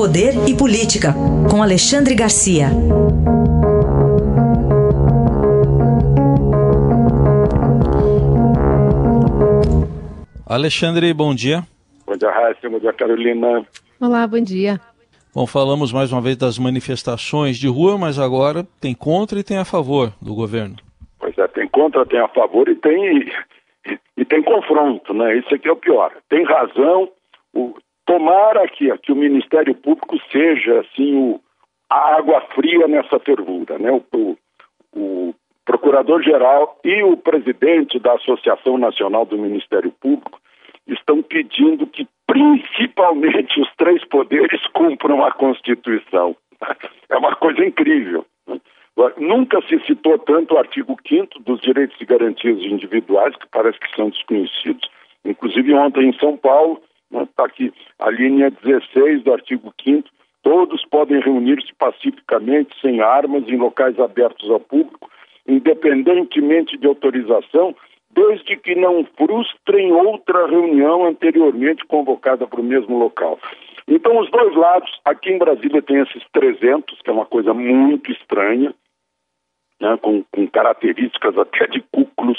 Poder e Política, com Alexandre Garcia. Alexandre, bom dia. Bom dia, Raíssa. Bom dia, Carolina. Olá, bom dia. Bom, falamos mais uma vez das manifestações de rua, mas agora tem contra e tem a favor do governo. Pois é, tem contra, tem a favor e tem e, e tem confronto, né? Isso aqui é o pior. Tem razão. O, tomara que, que o Ministério Público seja assim o, a água fria nessa fervura, né? O, o, o Procurador-Geral e o presidente da Associação Nacional do Ministério Público estão pedindo que principalmente os três poderes cumpram a Constituição. É uma coisa incrível. Nunca se citou tanto o artigo 5 dos direitos e garantias individuais, que parece que são desconhecidos. Inclusive, ontem em São Paulo, está aqui a linha 16 do artigo 5 todos podem reunir-se pacificamente, sem armas, em locais abertos ao público, independentemente de autorização, desde que não frustrem outra reunião anteriormente convocada para o mesmo local. Então, os dois lados, aqui em Brasília tem esses 300, que é uma coisa muito estranha, né, com, com, características até de Ku Klux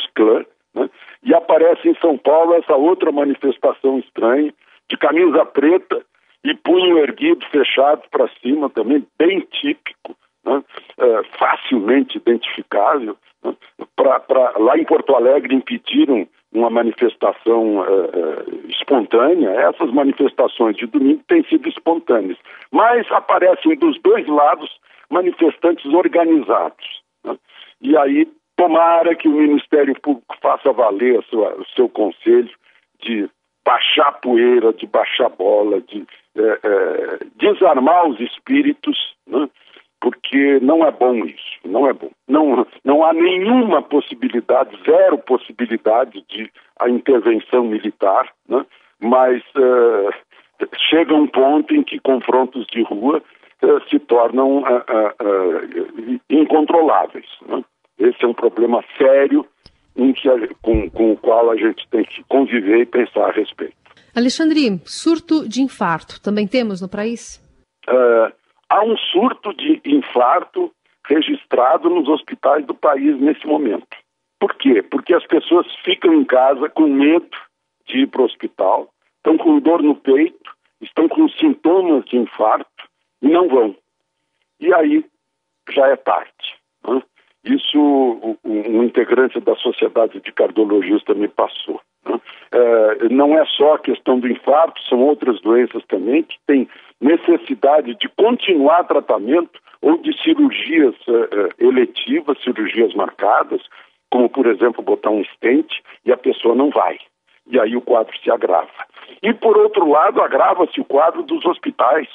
aparece em São Paulo essa outra manifestação estranha, de camisa preta e punho erguido, fechado para cima também, bem típico, né, é, facilmente identificável. Né, pra, pra, lá em Porto Alegre impediram uma manifestação uh, espontânea. Essas manifestações de domingo têm sido espontâneas, mas aparecem dos dois lados manifestantes organizados. Né? E aí, tomara que o Ministério Público faça valer sua, o seu conselho de baixar poeira, de baixar bola, de é, é, desarmar os espíritos, né? porque não é bom isso, não é bom. Não, não há nenhuma possibilidade, zero possibilidade de a intervenção militar, né? mas uh, chega um ponto em que confrontos de rua uh, se tornam uh, incontroláveis. Né? Esse é um problema sério que, com, com o qual a gente tem que conviver e pensar a respeito. Alexandre, surto de infarto também temos no país? Uh, há um surto de infarto registrado nos hospitais do país nesse momento. Por quê? Porque as pessoas ficam em casa com medo de ir para o hospital, estão com dor no peito, estão com sintomas de infarto e não vão. E aí já é tarde. Né? Isso um integrante da Sociedade de Cardiologistas me passou. Né? É, não é só a questão do infarto, são outras doenças também que têm necessidade de continuar tratamento ou de cirurgias uh, eletivas, cirurgias marcadas, como por exemplo botar um estente e a pessoa não vai. E aí o quadro se agrava. E por outro lado, agrava-se o quadro dos hospitais.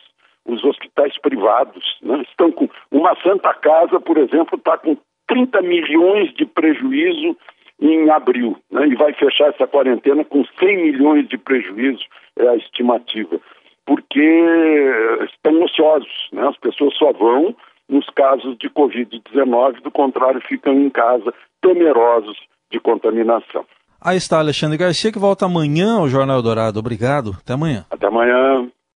Os hospitais privados né? estão com. Uma Santa Casa, por exemplo, está com 30 milhões de prejuízo em abril, né? e vai fechar essa quarentena com 100 milhões de prejuízo, é a estimativa porque estão ociosos, né? As pessoas só vão nos casos de Covid-19, do contrário, ficam em casa temerosos de contaminação. Aí está Alexandre Garcia, que volta amanhã ao Jornal Dourado. Obrigado. Até amanhã. Até amanhã.